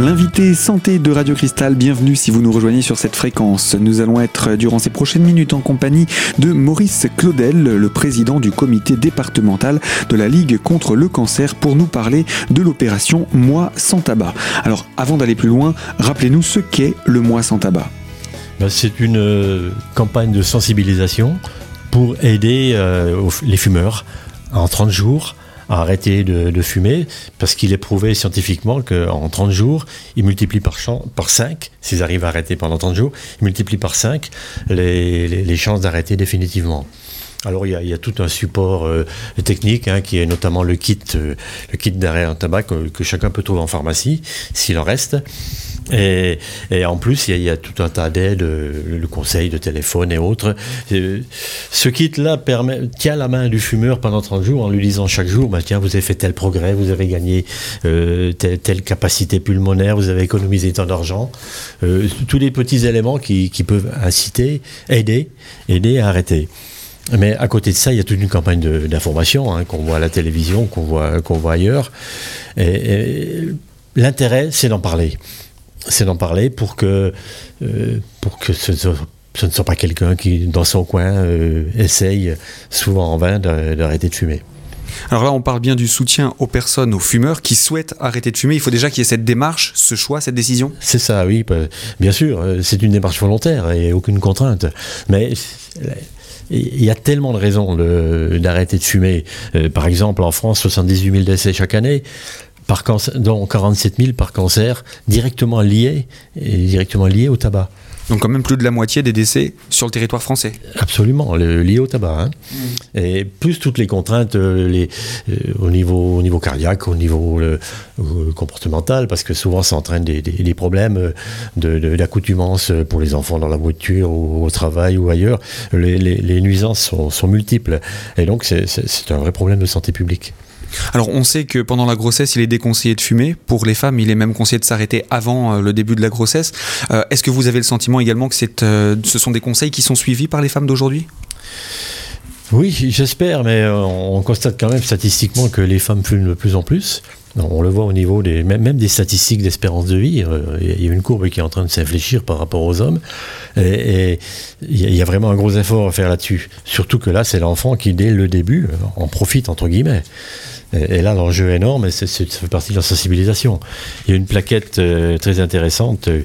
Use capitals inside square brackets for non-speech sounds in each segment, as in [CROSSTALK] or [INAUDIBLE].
L'invité santé de Radio Cristal, bienvenue si vous nous rejoignez sur cette fréquence. Nous allons être durant ces prochaines minutes en compagnie de Maurice Claudel, le président du comité départemental de la Ligue contre le cancer, pour nous parler de l'opération Moi sans tabac. Alors avant d'aller plus loin, rappelez-nous ce qu'est le Moi sans tabac. Ben, c'est une euh, campagne de sensibilisation pour aider euh, les fumeurs en 30 jours à arrêter de, fumer, parce qu'il est prouvé scientifiquement qu'en 30 jours, il multiplie par, par 5, s'ils arrivent à arrêter pendant 30 jours, il multiplie par 5 les, chances d'arrêter définitivement. Alors il y, a, tout un support euh, technique hein, qui est notamment le kit, euh, le kit d'arrêt en tabac que, chacun peut trouver en pharmacie s'il en reste. Et, en plus, il y, a tout un tas d'aides, le conseil de téléphone et autres. Ce kit-là tient la main du fumeur pendant 30 jours en lui disant chaque jour, bah, tiens, vous avez fait tel progrès, vous avez gagné euh, telle, capacité pulmonaire, vous avez économisé tant d'argent. Euh, tous les petits éléments qui, peuvent inciter, aider, aider à arrêter. Mais à côté de ça, il y a toute une campagne d'information hein, qu'on voit à la télévision, qu'on voit, qu'on voit ailleurs. et l'intérêt, c'est d'en parler c'est d'en parler pour que, euh, pour que ce, ne soit pas quelqu'un qui, dans son coin, euh, essaye, souvent en vain, d'arrêter de fumer. Alors là, on parle bien du soutien aux personnes, aux fumeurs qui souhaitent arrêter de fumer. Il faut déjà qu'il y ait cette démarche, ce choix, cette décision. C'est ça, oui. Bah, bien sûr, euh, c'est une démarche volontaire et aucune contrainte. Mais il y a tellement de raisons d'arrêter de, fumer. par exemple, en France, 78 000 décès chaque année par dont 47 000 par cancer directement liés, directement liés au tabac. Donc quand même plus de la moitié des décès sur le territoire français. Absolument, liés au tabac. Hein. Mm. Et plus toutes les contraintes euh, les, euh, au, niveau, au niveau cardiaque, au niveau euh, comportemental, parce que souvent ça entraîne des, des, problèmes d'accoutumance pour les enfants dans la voiture ou au travail ou ailleurs. Les, les nuisances sont, sont multiples. Et donc c'est un vrai problème de santé publique. Alors on sait que pendant la grossesse, il est déconseillé de fumer. Pour les femmes, il est même conseillé de s'arrêter avant euh, le début de la grossesse. Euh, est-ce que vous avez le sentiment également que euh, ce sont des conseils qui sont suivis par les femmes d'aujourd'hui? Oui, j'espère, mais on constate quand même statistiquement que les femmes fument de plus en plus. On le voit au niveau même des statistiques d'espérance de vie. Il y a une courbe qui est en train de s'infléchir par rapport aux hommes. Et, il y a vraiment un gros effort à faire là-dessus. Surtout que là, c'est l'enfant qui, dès le début, en profite, entre guillemets. Et, là, l'enjeu est énorme, et ça fait partie de la sensibilisation. Il y a une plaquette euh, très intéressante euh,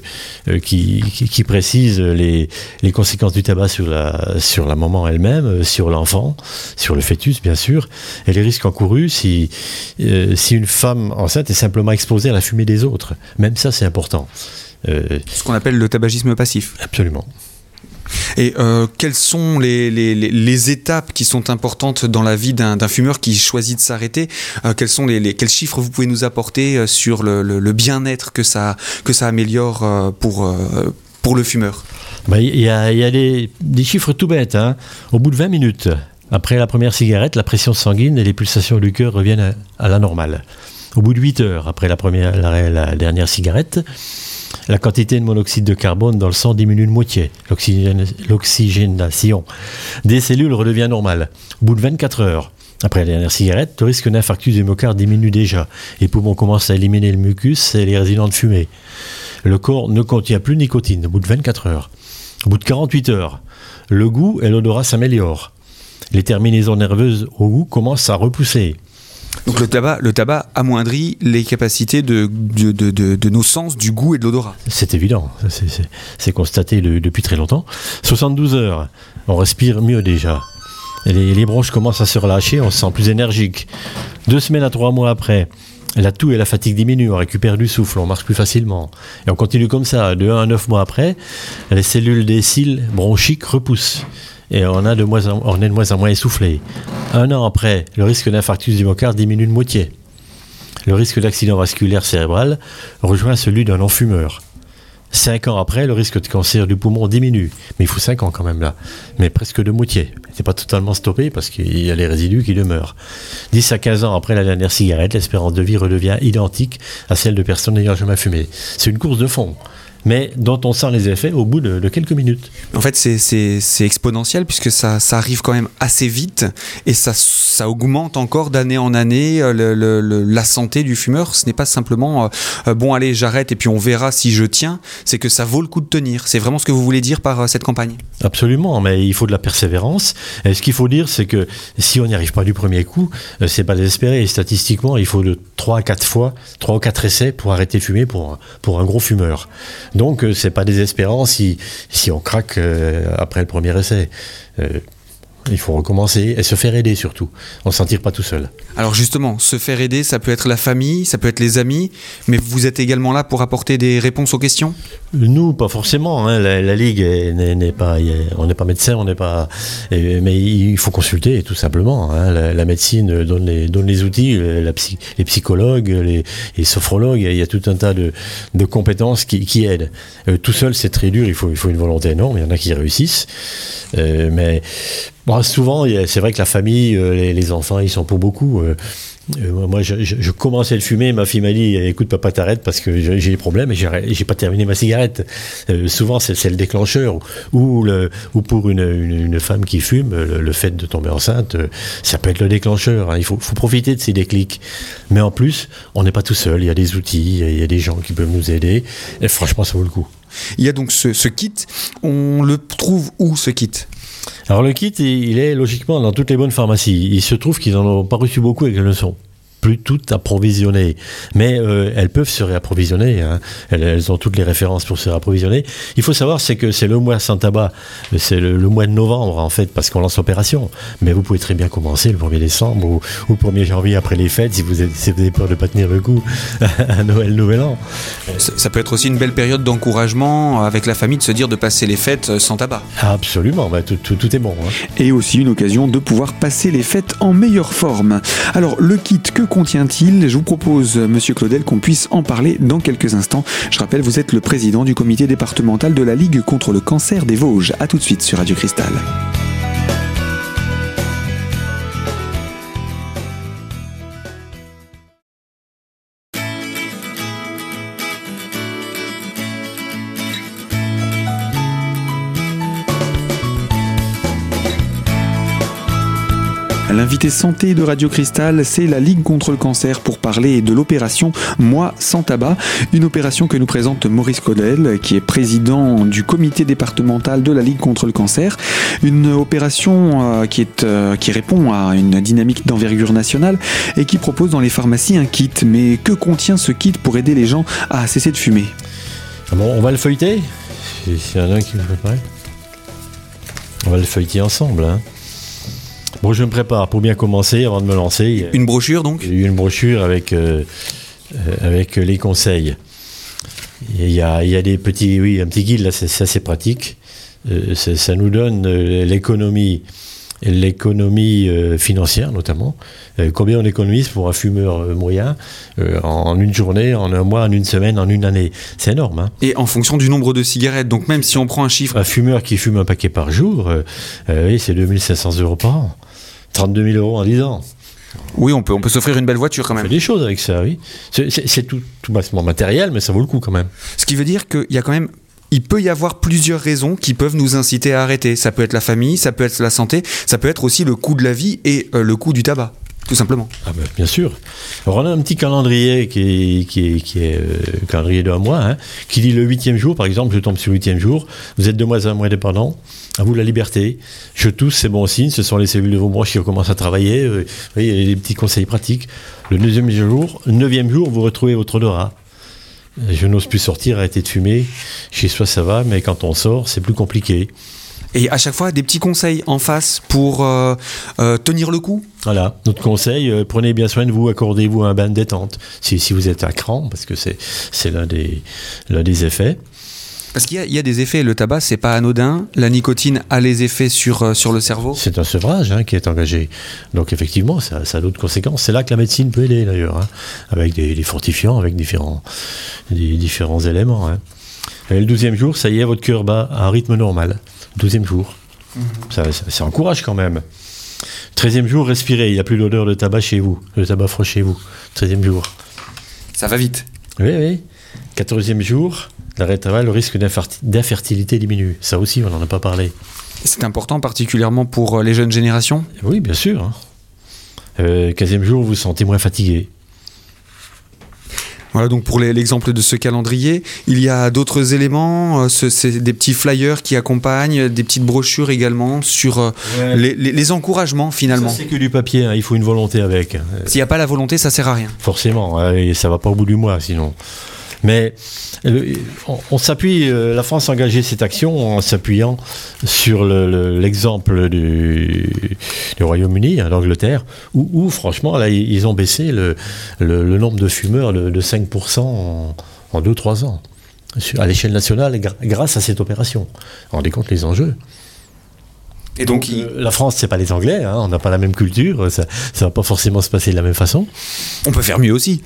euh, qui, qui, précise les, les, conséquences du tabac sur la, sur la maman elle-même, sur l'enfant, sur le fœtus, bien sûr, et les risques encourus si, si une femme enceinte est simplement exposée à la fumée des autres. Même ça, c'est important. Ce qu'on appelle le tabagisme passif. Absolument. Et euh, quelles sont les, les, les, étapes qui sont importantes dans la vie d'un fumeur qui choisit de s'arrêter euh, quels, sont les, Quels chiffres vous pouvez nous apporter euh, sur le, le, bien-être que ça, que ça améliore pour, pour le fumeur? Bah, Il y a, y a des, des, chiffres tout bêtes. Hein. Au bout de 20 minutes, après la première cigarette, la pression sanguine et les pulsations du cœur reviennent à, la normale. Au bout de 8 heures, après la, première, la dernière cigarette, la quantité de monoxyde de carbone dans le sang diminue de moitié. L'oxygénation des cellules redevient normale. Au bout de 24 heures, après la dernière cigarette, le risque d'infarctus du myocarde diminue déjà. Les poumons commencent à éliminer le mucus et les résidents de fumée. Le corps ne contient plus de nicotine au bout de 24 heures. Au bout de 48 heures, le goût et l'odorat s'améliorent. Les terminaisons nerveuses au goût commencent à repousser. Donc le tabac, amoindrit les capacités de, nos sens, du goût et de l'odorat. C'est évident, c'est constaté depuis très longtemps. 72 heures, on respire mieux déjà. Les, les, bronches commencent à se relâcher, on se sent plus énergique. Deux semaines à trois mois après, la toux et la fatigue diminuent, on récupère du souffle, on marche plus facilement. Et on continue comme ça, de 1 à 9 mois après, les cellules des cils bronchiques repoussent et on, moins est de moins en moins essoufflé. Un an après, le risque d'infarctus du myocarde diminue de moitié. Le risque d'accident vasculaire cérébral rejoint celui d'un non-fumeur. Cinq ans après, le risque de cancer du poumon diminue. Mais il faut cinq ans quand même là. Mais presque de moitié. C'est pas totalement stoppé parce qu'il y a les résidus qui demeurent. 10 à 15 ans après la dernière cigarette, l'espérance de vie redevient identique à celle de personnes n'ayant jamais fumé. C'est une course de fond. Mais dont on sent les effets au bout de, quelques minutes. En fait, c'est exponentiel puisque ça, ça, arrive quand même assez vite et ça, ça augmente encore d'année en année le, la santé du fumeur. Ce n'est pas simplement euh, bon, allez, j'arrête et puis on verra si je tiens. C'est que ça vaut le coup de tenir. C'est vraiment ce que vous voulez dire par cette campagne? Absolument, mais il faut de la persévérance. Et ce qu'il faut dire, c'est que si on n'y arrive pas du premier coup, c'est pas désespéré. Et statistiquement, il faut de 3 à 4 fois, 3 ou 4 essais pour arrêter de fumer pour, pour un gros fumeur. Donc, euh, c'est pas désespérant si, si on craque euh, après le premier essai. Il faut recommencer et se faire aider surtout. On ne se sentir pas tout seul. Alors justement, se faire aider, ça peut être la famille, ça peut être les amis, mais vous êtes également là pour apporter des réponses aux questions? Nous, pas forcément. Hein. La, Ligue n'est pas, on n'est pas médecin, on n'est pas, mais il faut consulter tout simplement. Hein. La, médecine donne les, donne les outils, les psychologues, les, sophrologues, il y a tout un tas de, compétences qui, aident. Euh, tout seul, c'est très dur. Il faut, il faut une volonté énorme. Il y en a qui réussissent, euh, mais Bon, souvent, c'est vrai que la famille, euh, les, enfants, ils sont pour beaucoup. Euh, euh, moi, je, commençais à fumer, ma fille m'a dit "Écoute, papa, t'arrêtes parce que j'ai des problèmes et j'ai pas terminé ma cigarette." souvent, c'est le déclencheur. Ou, le, ou pour une, femme qui fume, le, fait de tomber enceinte, ça peut être le déclencheur. Hein. Il faut, profiter de ces déclics. Mais en plus, on n'est pas tout seul. Il y a des outils, il y a des gens qui peuvent nous aider. Franchement, ça vaut le coup. Il y a donc ce, ce kit. On le trouve où ce kit? Alors le kit, il est logiquement dans toutes les bonnes pharmacies. Il se trouve qu'ils n'en ont pas reçu beaucoup et qu'elles le sont plus toutes approvisionnées. Mais euh, elles peuvent se réapprovisionner. Hein. Elles, ont toutes les références pour se réapprovisionner. Il faut savoir, c'est que c'est le mois sans tabac, c'est le, mois de novembre en fait, parce qu'on lance l'opération. Mais vous pouvez très bien commencer le 1er décembre ou, le 1er janvier après les fêtes si vous, êtes, avez peur de ne pas tenir le coup [LAUGHS] à Noël, Nouvel An. Ça, peut être aussi une belle période d'encouragement avec la famille de se dire de passer les fêtes sans tabac. Absolument, bah, tout, tout, est bon. Hein. Et aussi une occasion de pouvoir passer les fêtes en meilleure forme. Alors le kit que contient-il? Je vous propose, Monsieur Claudel, qu'on puisse en parler dans quelques instants. Je rappelle, vous êtes le président du comité départemental de la Ligue contre le cancer des Vosges. A tout de suite sur Radio Cristal. L'invité santé de Radio Cristal, c'est la Ligue contre le cancer pour parler de l'opération Moi sans tabac, une opération que nous présente Maurice Codel, qui est président du comité départemental de la Ligue contre le cancer. Une opération euh, qui, euh, qui répond à une dynamique d'envergure nationale et qui propose dans les pharmacies un kit. Mais que contient ce kit pour aider les gens à cesser de fumer? Ah On va le feuilleter? C'est un qui me On va le feuilleter ensemble. Hein. Bon, je me prépare pour bien commencer avant de me lancer. Une brochure donc? Une brochure avec, euh, euh, avec les conseils. Il y, a, il y a des petits, oui, un petit guide là, c'est assez pratique. Euh, ça nous donne l'économie l'économie financière notamment. combien on économise pour un fumeur moyen en une journée, en un mois, en une semaine, en une année? C'est énorme. Hein. Et en fonction du nombre de cigarettes, donc même si on prend un chiffre... Un fumeur qui fume un paquet par jour, oui, c'est 2500 euros par an. 32 000 euros en 10 ans. Oui, on peut, on peut s'offrir une belle voiture quand même. On fait des choses avec ça, oui. C'est tout, tout matériel, mais ça vaut le coup quand même. Ce qui veut dire qu'il y a quand même il peut y avoir plusieurs raisons qui peuvent nous inciter à arrêter. Ça peut être la famille, ça peut être la santé, ça peut être aussi le coût de la vie et euh, le coût du tabac tout simplement. Ah ben, bien sûr. Alors on a un petit calendrier qui est, euh, calendrier d'un mois, hein, qui dit le huitième jour, par exemple, je tombe sur le huitième jour, vous êtes de moins en moins dépendant, à vous la liberté, je tousse, c'est bon signe, ce sont les cellules de vos broches qui recommencent à travailler, euh, vous voyez, il y a des petits conseils pratiques. Le deuxième jour, neuvième jour, vous retrouvez votre odorat. Je n'ose plus sortir, arrêter de fumer. Chez soi, ça va, mais quand on sort, c'est plus compliqué. Et à chaque fois, des petits conseils en face pour euh, euh, tenir le coup? Voilà, notre conseil, euh, prenez bien soin de vous, accordez-vous un bain de détente si, si vous êtes à cran, parce que c'est l'un des, des effets. Parce qu'il y, y, a des effets, le tabac, c'est pas anodin. La nicotine a les effets sur, sur le cerveau. C'est un sevrage hein, qui est engagé. Donc effectivement, ça, ça a d'autres conséquences. C'est là que la médecine peut aider d'ailleurs, hein, avec des, fortifiants, avec différents, des, différents éléments. Hein. Et le douzième jour, ça y est, votre cœur bat à un rythme normal. Douzième jour. Mhm. Ça, encourage quand même. Treizième jour, respirez. Il n'y a plus d'odeur de tabac chez vous. Le tabac froid chez vous. Treizième jour. Ça va vite. Oui, oui. Quatorzième jour, l'arrêt de travail, le risque d'infertilité diminue. Ça aussi, on n'en a pas parlé. C'est important, particulièrement pour les jeunes générations? Oui, bien sûr. Hein. Euh, 15e jour, vous vous sentez moins fatigué. Voilà donc pour l'exemple de ce calendrier. Il y a d'autres éléments, euh, c'est des petits flyers qui accompagnent, des petites brochures également sur euh, les, encouragements finalement. C'est que du papier, hein. il faut une volonté avec. S'il n'y a pas la volonté, ça sert à rien. Forcément, hein, et ça va pas au bout du mois sinon. Mais on, s'appuie, euh, la France a engagé cette action en s'appuyant sur l'exemple du, Royaume-Uni, hein, d'Angleterre, où, franchement, là, ils ont baissé le, nombre de fumeurs de, 5% en 2-3 ans, à l'échelle nationale, grâce à cette opération. On rendez compte les enjeux. Et donc, euh, la France, c'est pas les Anglais, hein, on n'a pas la même culture, ça, ça va pas forcément se passer de la même façon. On peut faire mieux aussi.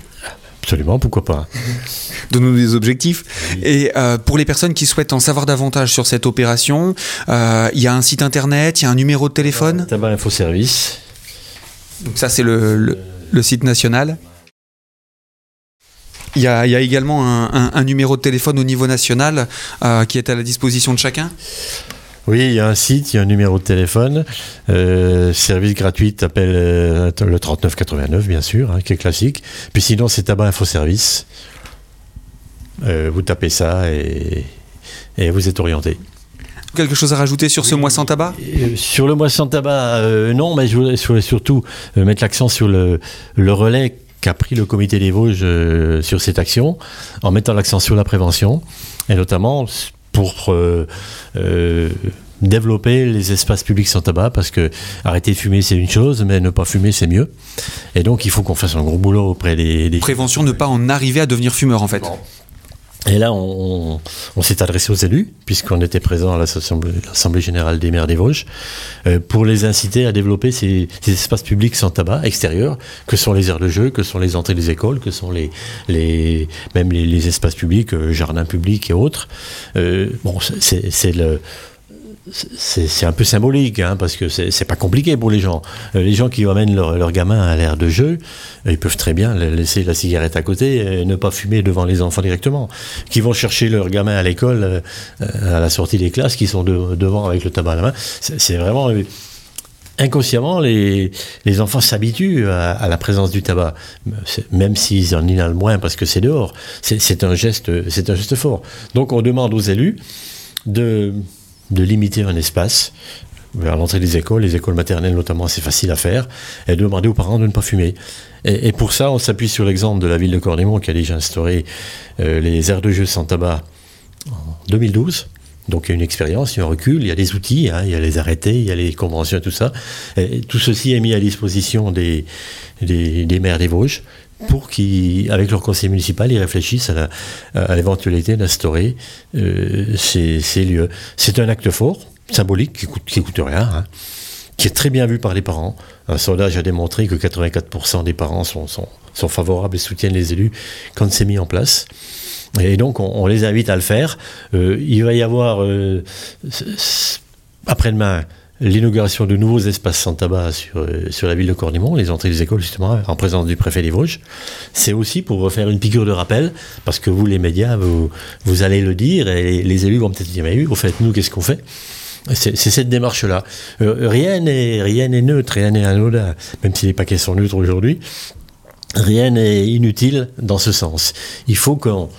Absolument, pourquoi pas. [LAUGHS] Donne-nous des objectifs. Et euh, pour les personnes qui souhaitent en savoir davantage sur cette opération, euh, il y a un site internet, il y a un numéro de téléphone Tabac Info Service. Donc ça, c'est le, site national. Il y, a, également un, numéro de téléphone au niveau national euh, qui est à la disposition de chacun oui, il y a un site, il y a un numéro de téléphone. Euh, service gratuit, appelle euh, le 3989, bien sûr, hein, qui est classique. Puis sinon, c'est Tabac Info Service. Euh, vous tapez ça et, vous êtes orienté. Quelque chose à rajouter sur ce mois sans tabac? Sur le mois sans tabac, non, mais je voulais, surtout mettre l'accent sur le, le relais qu'a pris le comité des Vosges sur cette action, en mettant l'accent sur la prévention, et notamment pour euh, euh, développer les espaces publics sans tabac parce que arrêter de fumer c'est une chose mais ne pas fumer c'est mieux. Et donc il faut qu'on fasse un gros boulot auprès des, prévention ne pas en arriver à devenir fumeur en fait et là, on, s'est adressé aux élus, puisqu'on était présent à l'Assemblée générale des maires des Vosges, euh, pour les inciter à développer ces, espaces publics sans tabac extérieurs, que sont les aires de jeu, que sont les entrées des écoles, que sont les, les même les, espaces publics, euh, jardins publics et autres. Euh, bon, c'est le c'est un peu symbolique, hein, parce que c'est pas compliqué pour les gens. Euh, les gens qui amènent leur, leur gamin à l'air de jeu, ils peuvent très bien laisser la cigarette à côté et ne pas fumer devant les enfants directement. Qui vont chercher leur gamin à l'école, euh, à la sortie des classes, qui sont devant avec le tabac à la main. C'est vraiment euh, inconsciemment, les, les enfants s'habituent à, à, la présence du tabac, même s'ils en inhalent moins parce que c'est dehors. C'est un geste, c'est un geste fort. Donc, on demande aux élus de de limiter un espace vers l'entrée des écoles, les écoles maternelles notamment, c'est facile à faire, et de demander aux parents de ne pas fumer. Et, pour ça, on s'appuie sur l'exemple de la ville de Cornémont qui a déjà instauré euh, les aires de jeu sans tabac en 2012. Donc il y a une expérience, il y a un recul, il y a des outils, hein, il y a les arrêtés, il y a les conventions tout ça. Tout ceci est mis à disposition des maires des Vosges pour qu'ils, avec leur conseil municipal, ils réfléchissent à l'éventualité d'instaurer euh, ces, lieux. C'est un acte fort, symbolique, qui coûte, coûte rien, hein, qui est très bien vu par les parents. Un sondage a démontré que 84% des parents sont, favorables et soutiennent les élus quand c'est mis en place. Et donc, on, les invite à le faire. Euh, il va y avoir, euh, après-demain, l'inauguration de nouveaux espaces sans tabac sur, euh, sur la ville de Cornimont, les entrées des écoles justement, en présence du préfet des Vosges. C'est aussi pour faire une piqûre de rappel, parce que vous, les médias, vous, vous allez le dire, et les élus vont peut-être dire, mais oui, au fait, nous, qu'est-ce qu'on fait? C'est cette démarche-là. Euh, rien n'est rien n'est neutre, rien n'est anodin, même si les paquets sont neutres aujourd'hui. Rien n'est inutile dans ce sens. Il faut qu'on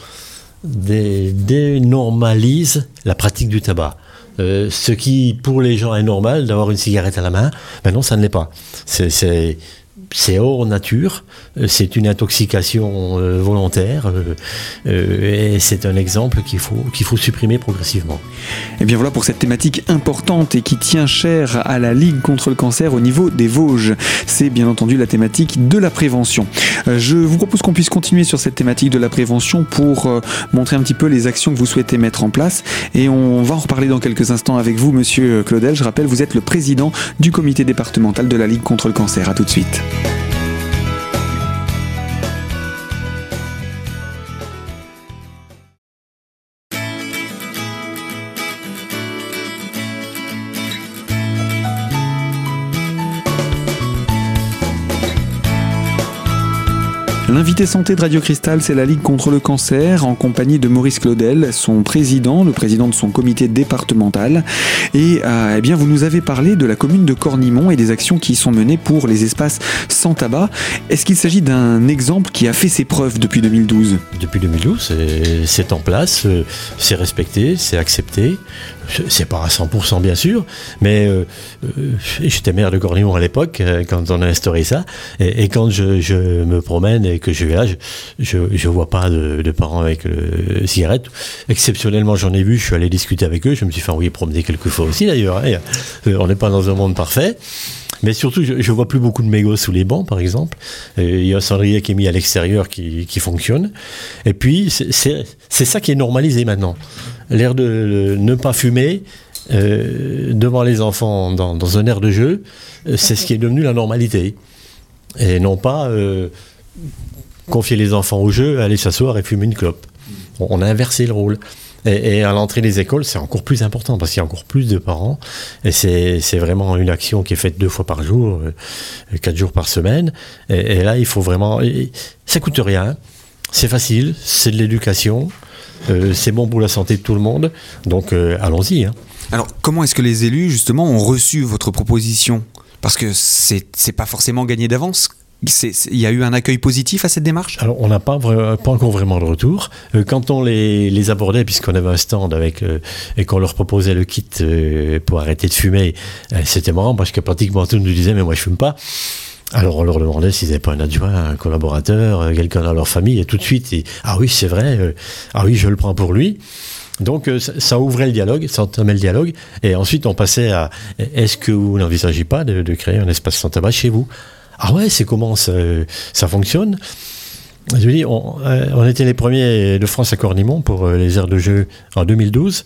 dénormalise la pratique du tabac. Euh, ce qui, pour les gens, est normal d'avoir une cigarette à la main, non, ça ne l'est pas. C'est c'est hors nature, euh, c'est une intoxication euh, volontaire euh, et c'est un exemple qu'il faut, qu'il faut supprimer progressivement. Et eh bien voilà pour cette thématique importante et qui tient cher à la Ligue contre le cancer au niveau des Vosges. C'est bien entendu la thématique de la prévention. Je vous propose qu'on puisse continuer sur cette thématique de la prévention pour montrer un petit peu les actions que vous souhaitez mettre en place et on va en reparler dans quelques instants avec vous, monsieur Claudel. Je rappelle, vous êtes le président du comité départemental de la Ligue contre le cancer. A tout de suite. L'invité santé de Radio Cristal, c'est la Ligue contre le cancer, en compagnie de Maurice Claudel, son président, le président de son comité départemental. Et euh, eh bien, vous nous avez parlé de la commune de Cornimont et des actions qui y sont menées pour les espaces sans tabac. Est-ce qu'il s'agit d'un exemple qui a fait ses preuves depuis 2012 Depuis 2012, c'est en place, euh, c'est respecté, c'est accepté. C'est pas à 100% bien sûr, mais euh, j'étais maire de Cornillon à l'époque quand on a instauré ça. Et, quand je, me promène et que je je, vois pas de, parents avec le cigarette. Exceptionnellement, j'en ai vu. Je suis allé discuter avec eux. Je me suis fait envoyer promener quelques fois aussi d'ailleurs. Hein. On n'est pas dans un monde parfait. Mais surtout, je, ne vois plus beaucoup de mégots sous les bancs, par exemple. Il y a un cendrier qui est mis à l'extérieur qui, fonctionne. Et puis, c'est ça qui est normalisé maintenant l'air de ne pas fumer euh, devant les enfants dans, un air de jeu, euh, c'est ce qui est devenu la normalité. Et non pas euh, confier les enfants au jeu, aller s'asseoir et fumer une clope. On, a inversé le rôle. Et, à l'entrée des écoles, c'est encore plus important parce qu'il y a encore plus de parents. Et c'est vraiment une action qui est faite deux fois par jour, quatre jours par semaine. Et, là, il faut vraiment. ça coûte rien. C'est facile, c'est de l'éducation. Euh, c'est bon pour la santé de tout le monde, donc euh, allons-y. Hein. Alors, comment est-ce que les élus, justement, ont reçu votre proposition? Parce que c'est pas forcément gagné d'avance. Il y a eu un accueil positif à cette démarche? Alors, on n'a pas, pas encore vraiment de retour. Euh, quand on les, abordait, puisqu'on avait un stand avec, et qu'on leur proposait le kit pour arrêter de fumer, c'était marrant parce que pratiquement tout nous disait Mais moi, je fume pas. Alors on leur demandait s'ils n'avaient pas un adjoint, un collaborateur, euh, quelqu'un dans leur famille, et tout de suite, ah oui, c'est vrai, euh, ah oui, je le prends pour lui. Donc euh, ça, ouvrait le dialogue, ça entamait le dialogue, et ensuite on passait à est-ce que vous n'envisagez pas de, créer un espace sans tabac chez vous? Ah ouais, c'est comment ça, fonctionne? Je dis, on, on, était les premiers de France à Cornimont pour les aires de jeu en 2012.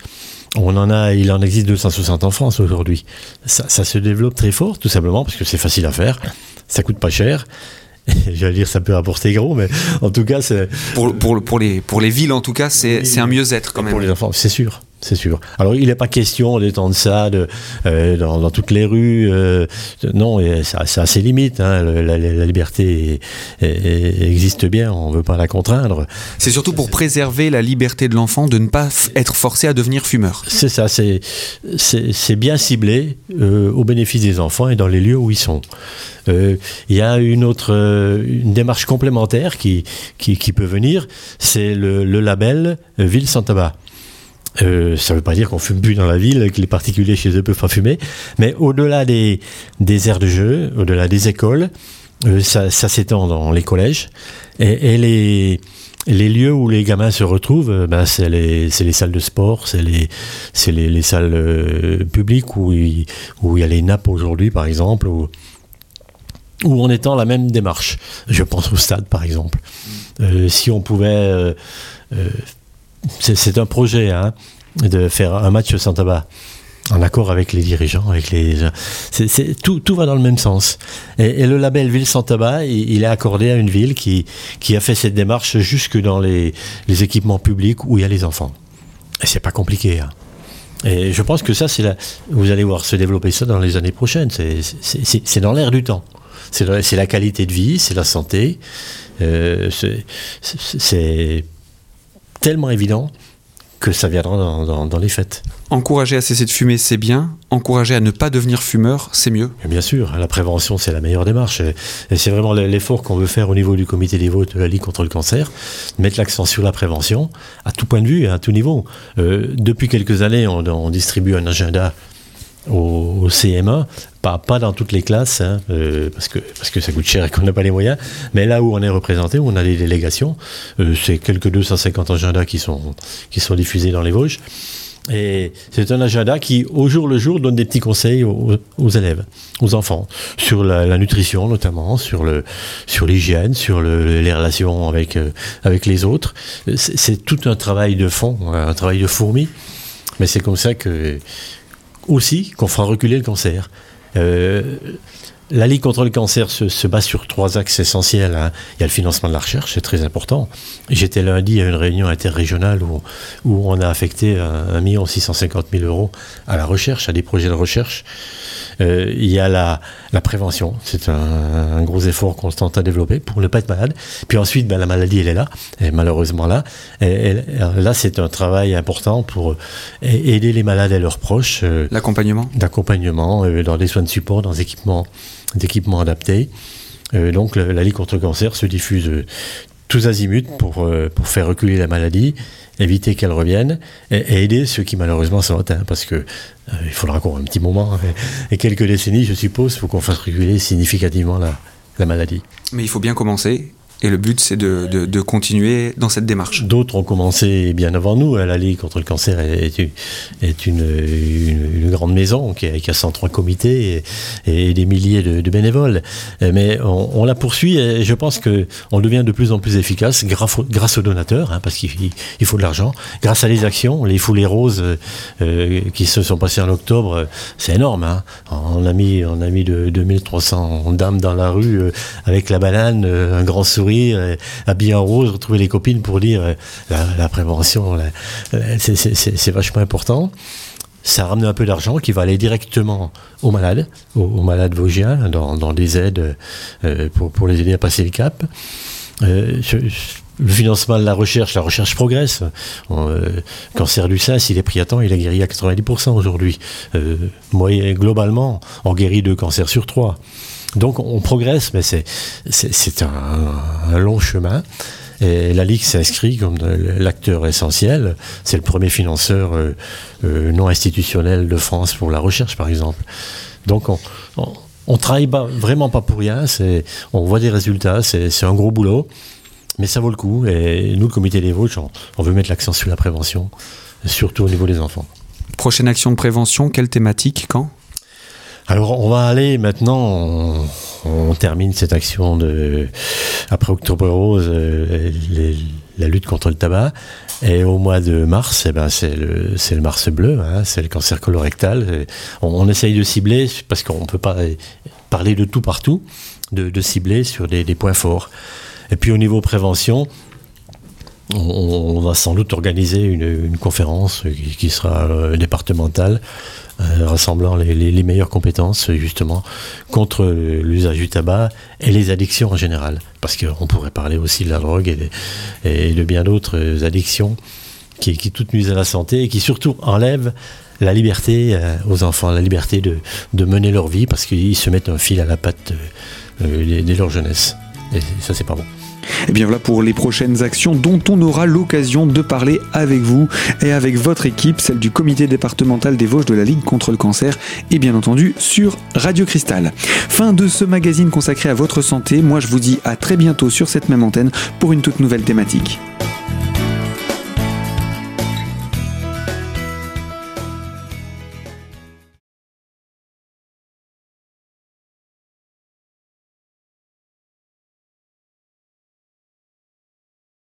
On en a, il en existe 260 en France aujourd'hui. Ça, ça, se développe très fort, tout simplement parce que c'est facile à faire ça coûte pas cher. [LAUGHS] J'allais dire ça peut rapporter gros, mais en tout cas, c'est. Pour, pour, pour, les, pour les villes, en tout cas, c'est un mieux-être quand même. Pour les enfants, c'est sûr c'est sûr. Alors, il n'est pas question d'étendre ça de, euh, dans, toutes les rues. Euh, non, ça, a ses limites. Hein. La, liberté existe bien, on ne veut pas la contraindre. C'est surtout pour préserver la liberté de l'enfant de ne pas être forcé à devenir fumeur. C'est ça, c'est bien ciblé euh, au bénéfice des enfants et dans les lieux où ils sont. Il y a une autre une démarche complémentaire qui, qui, peut venir, c'est le, le, label Ville sans tabac. Euh, ça ne veut pas dire qu'on fume plus dans la ville, que les particuliers chez eux peuvent pas fumer, mais au-delà des, des aires de jeu, au-delà des écoles, euh, ça, ça s'étend dans les collèges et, et, les, les lieux où les gamins se retrouvent, euh, ben c'est les, les, salles de sport, c'est les, les, les, salles publiques où il, où il y a les nappes aujourd'hui, par exemple, où, où on étend la même démarche. Je pense au stade, par exemple. si on pouvait c'est un projet hein, de faire un match sans tabac en accord avec les dirigeants, avec les, tout, tout, va dans le même sens. Et, le label Ville sans tabac, il, est accordé à une ville qui, qui a fait cette démarche jusque dans les, les équipements publics où il y a les enfants. Et c'est pas compliqué. Hein. Et je pense que ça, c'est vous allez voir se développer ça dans les années prochaines. C'est dans l'air du temps. C'est la qualité de vie, c'est la santé. Euh, c'est tellement évident que ça viendra dans, les fêtes. Encourager à cesser de fumer, c'est bien. Encourager à ne pas devenir fumeur, c'est mieux. bien sûr, la prévention, c'est la meilleure démarche. Et c'est vraiment l'effort qu'on veut faire au niveau du comité des votes de la Ligue contre le cancer, mettre l'accent sur la prévention, à tout point de vue, à tout niveau. Euh, depuis quelques années, on distribue un agenda au, CMA, pas, pas dans toutes les classes, hein, euh, parce, que, parce que ça coûte cher et qu'on n'a pas les moyens, mais là où on est représenté, où on a des délégations, euh, c'est quelques 250 agendas qui sont, qui sont diffusés dans les Vosges. Et c'est un agenda qui, au jour le jour, donne des petits conseils aux, élèves, aux enfants, sur la, nutrition notamment, sur le, sur l'hygiène, sur le, les relations avec, euh, avec les autres. C'est tout un travail de fond, un travail de fourmi. Mais c'est comme ça que aussi qu'on fera reculer le cancer. Euh, la Ligue contre le cancer se, base sur trois axes essentiels. Hein. Il y a le financement de la recherche, c'est très important. J'étais lundi à une réunion interrégionale où, où on a affecté 1 650 000 euros à la recherche, à des projets de recherche. Euh, il y a la, la prévention, c'est un, un, gros effort tente à développer pour ne pas être malade. Puis ensuite, ben, la maladie, elle est là, elle est malheureusement là. Et, là, c'est un travail important pour aider les malades et leurs proches. L'accompagnement? D'accompagnement, dans des soins de support, dans des équipements, des équipements adaptés. donc la, la, Ligue contre le cancer se diffuse tous azimuts pour, pour faire reculer la maladie éviter qu'elle revienne et, aider ceux qui malheureusement sont atteints parce que euh, il faudra encore un petit moment hein, et, quelques décennies je suppose pour qu'on fasse reculer significativement la, la maladie. Mais il faut bien commencer et le but, c'est de, de, continuer dans cette démarche. D'autres ont commencé bien avant nous. La Ligue contre le cancer est, une, est une, une, grande maison qui a, qui a 103 comités et, des milliers de, bénévoles. Mais on, la poursuit et je pense qu'on devient de plus en plus efficace grâce, grâce aux donateurs, hein, parce qu'il il faut de l'argent, grâce à les actions, les foulées roses euh, qui se sont passées en octobre, c'est énorme. Hein. On a mis, on a mis de, 2300 dames dans la rue euh, avec la banane, euh, un grand sourire sourire, habillé en rose, retrouver les copines pour dire euh, la, prévention, c'est vachement important. Ça ramène un peu d'argent qui va aller directement aux malades, aux, malades vosgiens, dans, des aides euh, pour, les aider à passer le cap. Euh, le financement de la recherche, la recherche progresse. Euh, cancer du sein, s'il est pris à temps, il est guéri à 90% aujourd'hui. Euh, globalement, on guérit deux cancers sur trois. Donc on progresse, mais c'est un, un, long chemin. Et la Ligue s'inscrit comme l'acteur essentiel. C'est le premier financeur euh, euh, non institutionnel de France pour la recherche, par exemple. Donc on, on, travaille vraiment pas pour rien. On voit des résultats. C'est un gros boulot, mais ça vaut le coup. Et nous, le comité des Vosges, on veut mettre l'accent sur la prévention, surtout au niveau des enfants. Prochaine action de prévention, quelle thématique, quand? Alors on va aller maintenant, on, termine cette action de après Octobre Rose, euh, la lutte contre le tabac. Et au mois de mars, eh ben, c'est le, mars bleu, hein, c'est le cancer colorectal. On, essaye de cibler, parce qu'on ne peut pas parler de tout partout, de, cibler sur des, points forts. Et puis au niveau prévention, on, va sans doute organiser une, conférence qui, sera euh, départementale euh, rassemblant les, meilleures compétences justement contre l'usage du tabac et les addictions en général. Parce qu'on pourrait parler aussi de la drogue et de, bien d'autres addictions qui, toutes nuisent à la santé et qui surtout enlèvent la liberté euh, aux enfants, la liberté de, de mener leur vie parce qu'ils se mettent un fil à la patte dès leur jeunesse. Et ça, c'est pas bon. Et bien voilà pour les prochaines actions dont on aura l'occasion de parler avec vous et avec votre équipe, celle du comité départemental des Vosges de la Ligue contre le cancer et bien entendu sur Radio Cristal. Fin de ce magazine consacré à votre santé. Moi je vous dis à très bientôt sur cette même antenne pour une toute nouvelle thématique.